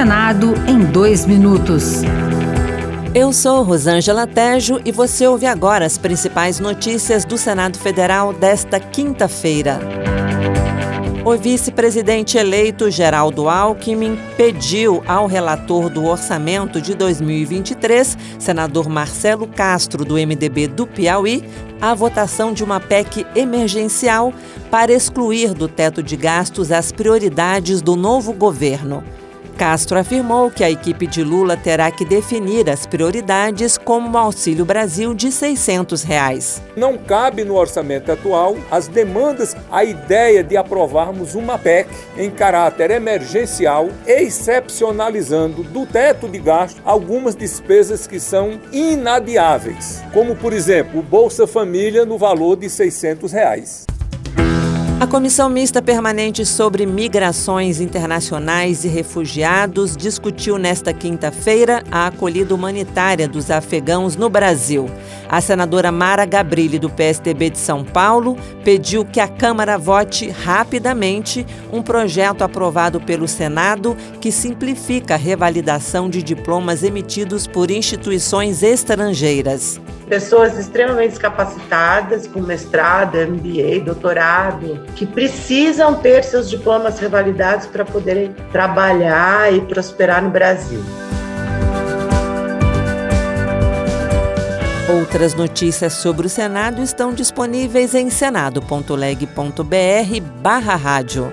Senado em dois minutos. Eu sou Rosângela Tejo e você ouve agora as principais notícias do Senado Federal desta quinta-feira. O vice-presidente eleito Geraldo Alckmin pediu ao relator do orçamento de 2023, senador Marcelo Castro, do MDB do Piauí, a votação de uma PEC emergencial para excluir do teto de gastos as prioridades do novo governo. Castro afirmou que a equipe de Lula terá que definir as prioridades como o Auxílio Brasil de 600 reais. Não cabe no orçamento atual as demandas, a ideia de aprovarmos uma PEC em caráter emergencial, excepcionalizando do teto de gasto algumas despesas que são inadiáveis, como por exemplo o Bolsa Família no valor de 600 reais. A Comissão Mista Permanente sobre Migrações Internacionais e Refugiados discutiu nesta quinta-feira a acolhida humanitária dos afegãos no Brasil. A senadora Mara Gabrilli, do PSDB de São Paulo, pediu que a Câmara vote rapidamente um projeto aprovado pelo Senado que simplifica a revalidação de diplomas emitidos por instituições estrangeiras pessoas extremamente capacitadas, com mestrado, MBA, doutorado, que precisam ter seus diplomas revalidados para poderem trabalhar e prosperar no Brasil. Outras notícias sobre o Senado estão disponíveis em senado.leg.br barra rádio.